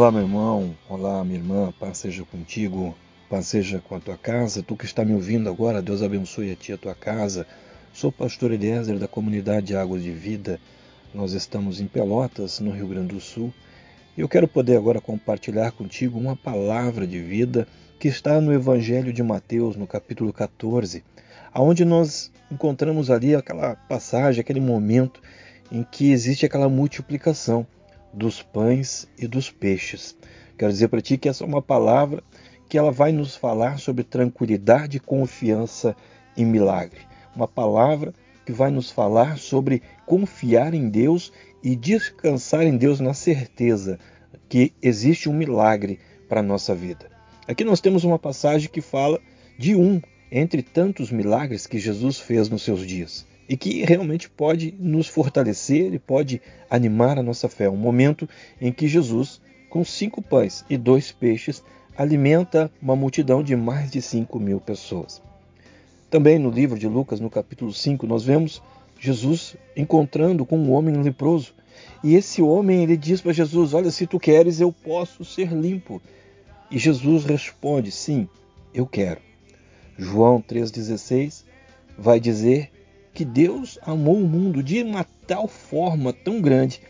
Olá, meu irmão, olá, minha irmã, paz seja contigo, paz seja com a tua casa. Tu que está me ouvindo agora, Deus abençoe a ti e a tua casa. Sou pastor Eliezer da comunidade Águas de Vida. Nós estamos em Pelotas, no Rio Grande do Sul, eu quero poder agora compartilhar contigo uma palavra de vida que está no Evangelho de Mateus, no capítulo 14, aonde nós encontramos ali aquela passagem, aquele momento em que existe aquela multiplicação dos pães e dos peixes. Quero dizer para ti que essa é uma palavra que ela vai nos falar sobre tranquilidade, confiança e milagre. Uma palavra que vai nos falar sobre confiar em Deus e descansar em Deus na certeza que existe um milagre para a nossa vida. Aqui nós temos uma passagem que fala de um entre tantos milagres que Jesus fez nos seus dias e que realmente pode nos fortalecer e pode animar a nossa fé. Um momento em que Jesus, com cinco pães e dois peixes, alimenta uma multidão de mais de cinco mil pessoas. Também no livro de Lucas, no capítulo 5, nós vemos Jesus encontrando com um homem leproso. E esse homem ele diz para Jesus: Olha, se tu queres, eu posso ser limpo. E Jesus responde: Sim, eu quero. João 3,16 vai dizer que Deus amou o mundo de uma tal forma tão grande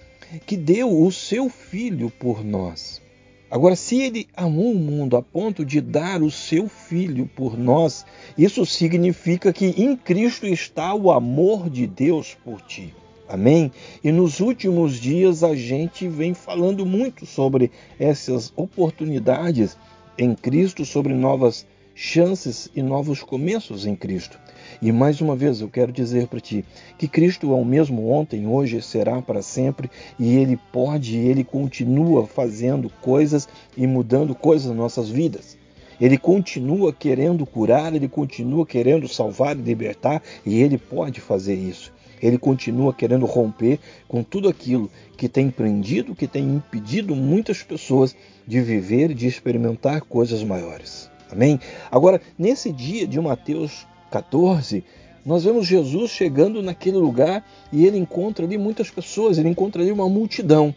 que deu o seu filho por nós. Agora, se ele amou o mundo a ponto de dar o seu filho por nós, isso significa que em Cristo está o amor de Deus por ti. Amém? E nos últimos dias a gente vem falando muito sobre essas oportunidades em Cristo, sobre novas chances e novos começos em Cristo. E mais uma vez eu quero dizer para ti que Cristo é o mesmo ontem, hoje e será para sempre, e ele pode, ele continua fazendo coisas e mudando coisas nas nossas vidas. Ele continua querendo curar, ele continua querendo salvar e libertar, e ele pode fazer isso. Ele continua querendo romper com tudo aquilo que tem prendido, que tem impedido muitas pessoas de viver e de experimentar coisas maiores. Amém? Agora, nesse dia de Mateus 14, nós vemos Jesus chegando naquele lugar e ele encontra ali muitas pessoas, ele encontra ali uma multidão.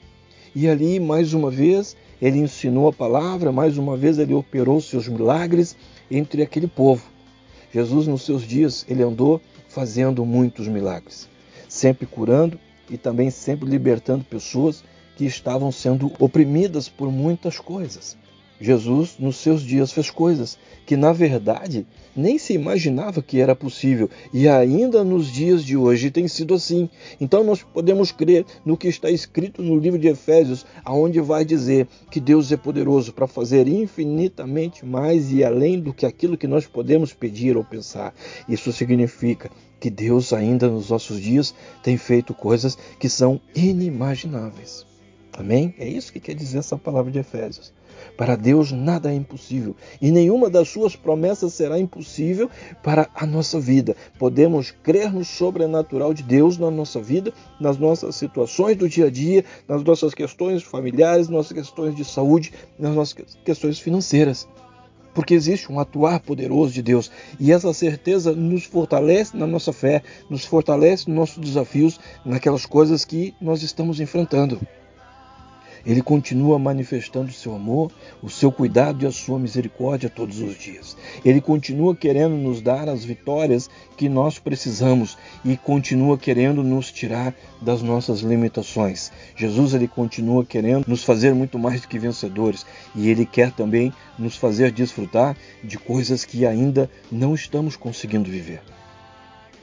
E ali, mais uma vez, ele ensinou a palavra, mais uma vez ele operou seus milagres entre aquele povo. Jesus, nos seus dias, ele andou fazendo muitos milagres, sempre curando e também sempre libertando pessoas que estavam sendo oprimidas por muitas coisas. Jesus, nos seus dias, fez coisas que, na verdade, nem se imaginava que era possível, e ainda nos dias de hoje tem sido assim. Então nós podemos crer no que está escrito no livro de Efésios, aonde vai dizer que Deus é poderoso para fazer infinitamente mais e além do que aquilo que nós podemos pedir ou pensar. Isso significa que Deus ainda nos nossos dias tem feito coisas que são inimagináveis. Amém? É isso que quer dizer essa palavra de Efésios. Para Deus nada é impossível e nenhuma das suas promessas será impossível para a nossa vida. Podemos crer no sobrenatural de Deus na nossa vida, nas nossas situações do dia a dia, nas nossas questões familiares, nossas questões de saúde, nas nossas questões financeiras. Porque existe um atuar poderoso de Deus e essa certeza nos fortalece na nossa fé, nos fortalece nos nossos desafios, naquelas coisas que nós estamos enfrentando. Ele continua manifestando o seu amor, o seu cuidado e a sua misericórdia todos os dias. Ele continua querendo nos dar as vitórias que nós precisamos e continua querendo nos tirar das nossas limitações. Jesus ele continua querendo nos fazer muito mais do que vencedores e ele quer também nos fazer desfrutar de coisas que ainda não estamos conseguindo viver.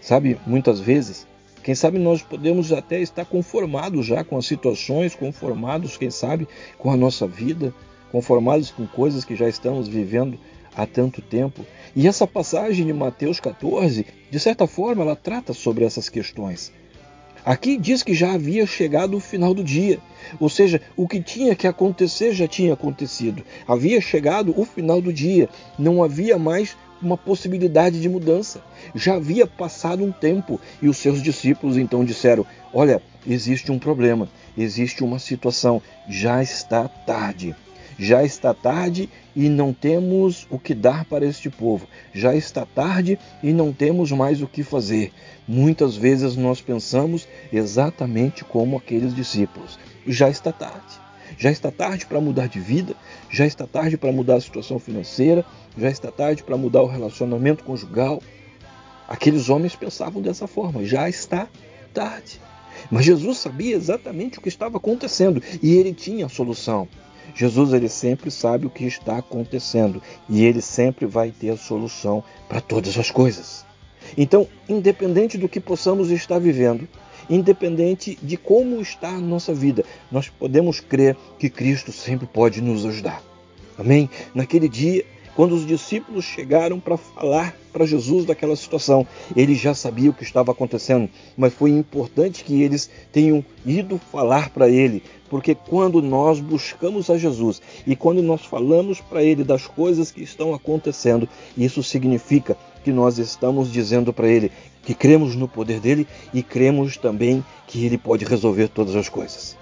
Sabe, muitas vezes quem sabe nós podemos até estar conformados já com as situações, conformados, quem sabe, com a nossa vida, conformados com coisas que já estamos vivendo há tanto tempo. E essa passagem de Mateus 14, de certa forma, ela trata sobre essas questões. Aqui diz que já havia chegado o final do dia, ou seja, o que tinha que acontecer já tinha acontecido. Havia chegado o final do dia, não havia mais uma possibilidade de mudança. Já havia passado um tempo e os seus discípulos então disseram: Olha, existe um problema, existe uma situação, já está tarde. Já está tarde e não temos o que dar para este povo. Já está tarde e não temos mais o que fazer. Muitas vezes nós pensamos exatamente como aqueles discípulos. Já está tarde Já está tarde para mudar de vida, já está tarde para mudar a situação financeira, já está tarde para mudar o relacionamento conjugal. Aqueles homens pensavam dessa forma, já está tarde. Mas Jesus sabia exatamente o que estava acontecendo e ele tinha a solução. Jesus ele sempre sabe o que está acontecendo e ele sempre vai ter a solução para todas as coisas. Então, independente do que possamos estar vivendo, independente de como está a nossa vida, nós podemos crer que Cristo sempre pode nos ajudar. Amém? Naquele dia, quando os discípulos chegaram para falar para Jesus daquela situação, ele já sabia o que estava acontecendo, mas foi importante que eles tenham ido falar para ele, porque quando nós buscamos a Jesus e quando nós falamos para ele das coisas que estão acontecendo, isso significa que nós estamos dizendo para ele que cremos no poder dele e cremos também que ele pode resolver todas as coisas.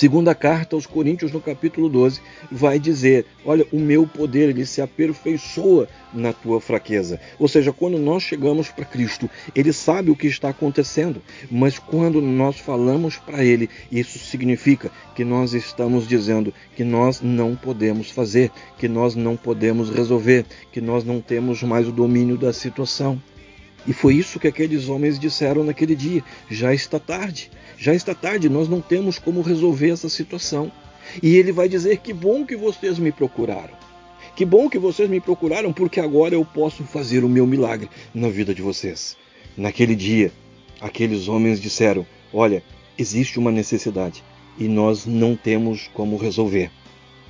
Segunda carta aos Coríntios, no capítulo 12, vai dizer: Olha, o meu poder ele se aperfeiçoa na tua fraqueza. Ou seja, quando nós chegamos para Cristo, ele sabe o que está acontecendo, mas quando nós falamos para ele, isso significa que nós estamos dizendo que nós não podemos fazer, que nós não podemos resolver, que nós não temos mais o domínio da situação. E foi isso que aqueles homens disseram naquele dia: já está tarde, já está tarde, nós não temos como resolver essa situação. E ele vai dizer: que bom que vocês me procuraram. Que bom que vocês me procuraram, porque agora eu posso fazer o meu milagre na vida de vocês. Naquele dia, aqueles homens disseram: Olha, existe uma necessidade e nós não temos como resolver.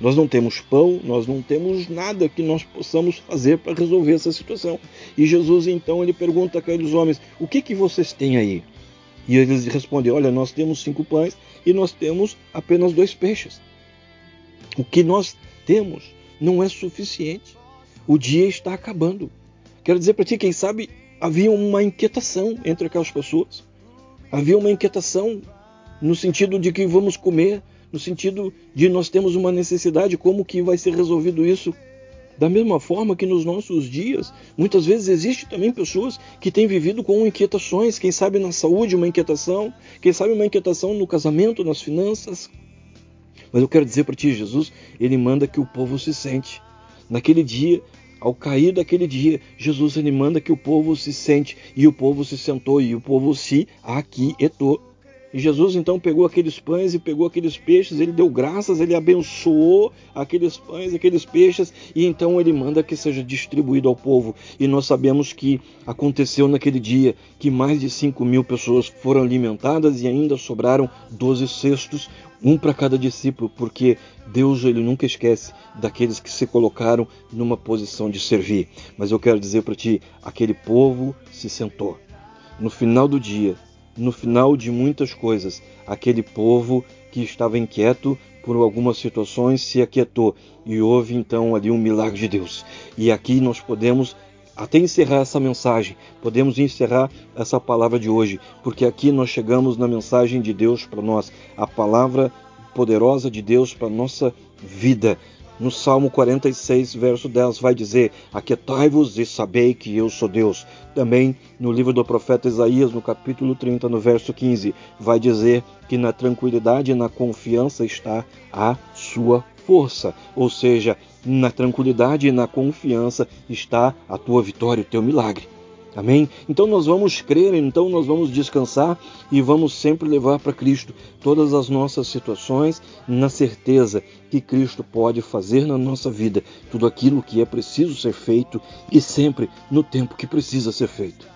Nós não temos pão, nós não temos nada que nós possamos fazer para resolver essa situação. E Jesus então ele pergunta àqueles homens: "O que que vocês têm aí?" E eles respondem: "Olha, nós temos cinco pães e nós temos apenas dois peixes. O que nós temos não é suficiente. O dia está acabando. Quero dizer para ti, quem sabe havia uma inquietação entre aquelas pessoas. Havia uma inquietação no sentido de que vamos comer, no sentido de nós temos uma necessidade, como que vai ser resolvido isso? Da mesma forma que nos nossos dias, muitas vezes existe também pessoas que têm vivido com inquietações, quem sabe na saúde uma inquietação, quem sabe uma inquietação no casamento, nas finanças. Mas eu quero dizer para ti, Jesus, ele manda que o povo se sente. Naquele dia, ao cair daquele dia, Jesus ele manda que o povo se sente, e o povo se sentou, e o povo se aquietou. E Jesus então pegou aqueles pães e pegou aqueles peixes, ele deu graças, ele abençoou aqueles pães, aqueles peixes, e então ele manda que seja distribuído ao povo. E nós sabemos que aconteceu naquele dia que mais de 5 mil pessoas foram alimentadas e ainda sobraram 12 cestos, um para cada discípulo, porque Deus ele nunca esquece daqueles que se colocaram numa posição de servir. Mas eu quero dizer para ti, aquele povo se sentou. No final do dia, no final de muitas coisas, aquele povo que estava inquieto por algumas situações se aquietou e houve então ali um milagre de Deus. E aqui nós podemos até encerrar essa mensagem, podemos encerrar essa palavra de hoje, porque aqui nós chegamos na mensagem de Deus para nós, a palavra poderosa de Deus para nossa vida. No Salmo 46, verso 10, vai dizer: Aquietai-vos e sabei que eu sou Deus. Também no livro do profeta Isaías, no capítulo 30, no verso 15, vai dizer que na tranquilidade e na confiança está a sua força. Ou seja, na tranquilidade e na confiança está a tua vitória, o teu milagre. Amém? Então nós vamos crer, então nós vamos descansar e vamos sempre levar para Cristo todas as nossas situações, na certeza que Cristo pode fazer na nossa vida tudo aquilo que é preciso ser feito e sempre no tempo que precisa ser feito.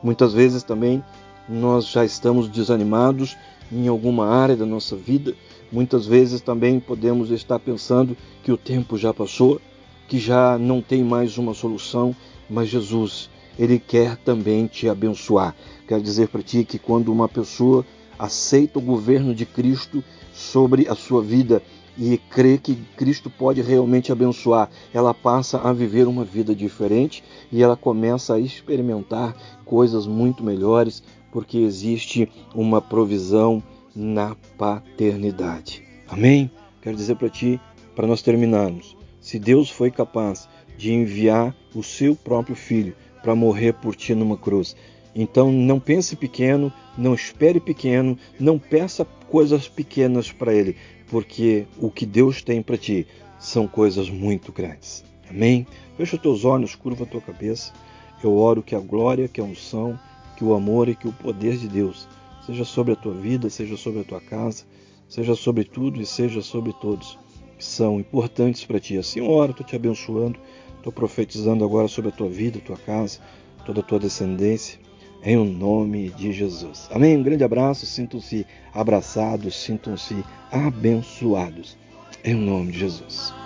Muitas vezes também nós já estamos desanimados em alguma área da nossa vida, muitas vezes também podemos estar pensando que o tempo já passou, que já não tem mais uma solução, mas Jesus ele quer também te abençoar. Quero dizer para ti que quando uma pessoa aceita o governo de Cristo sobre a sua vida e crê que Cristo pode realmente abençoar, ela passa a viver uma vida diferente e ela começa a experimentar coisas muito melhores, porque existe uma provisão na paternidade. Amém? Quero dizer para ti, para nós terminarmos, se Deus foi capaz de enviar o seu próprio filho para morrer por ti numa cruz. Então não pense pequeno, não espere pequeno, não peça coisas pequenas para Ele, porque o que Deus tem para ti são coisas muito grandes. Amém? Fecha os teus olhos, curva a tua cabeça. Eu oro que a glória, que a unção, que o amor e que o poder de Deus seja sobre a tua vida, seja sobre a tua casa, seja sobre tudo e seja sobre todos que são importantes para ti. Assim eu oro, estou te abençoando, estou profetizando agora sobre a tua vida, tua casa, toda a tua descendência, em o nome de Jesus. Amém? Um grande abraço, sintam-se abraçados, sintam-se abençoados, em nome de Jesus.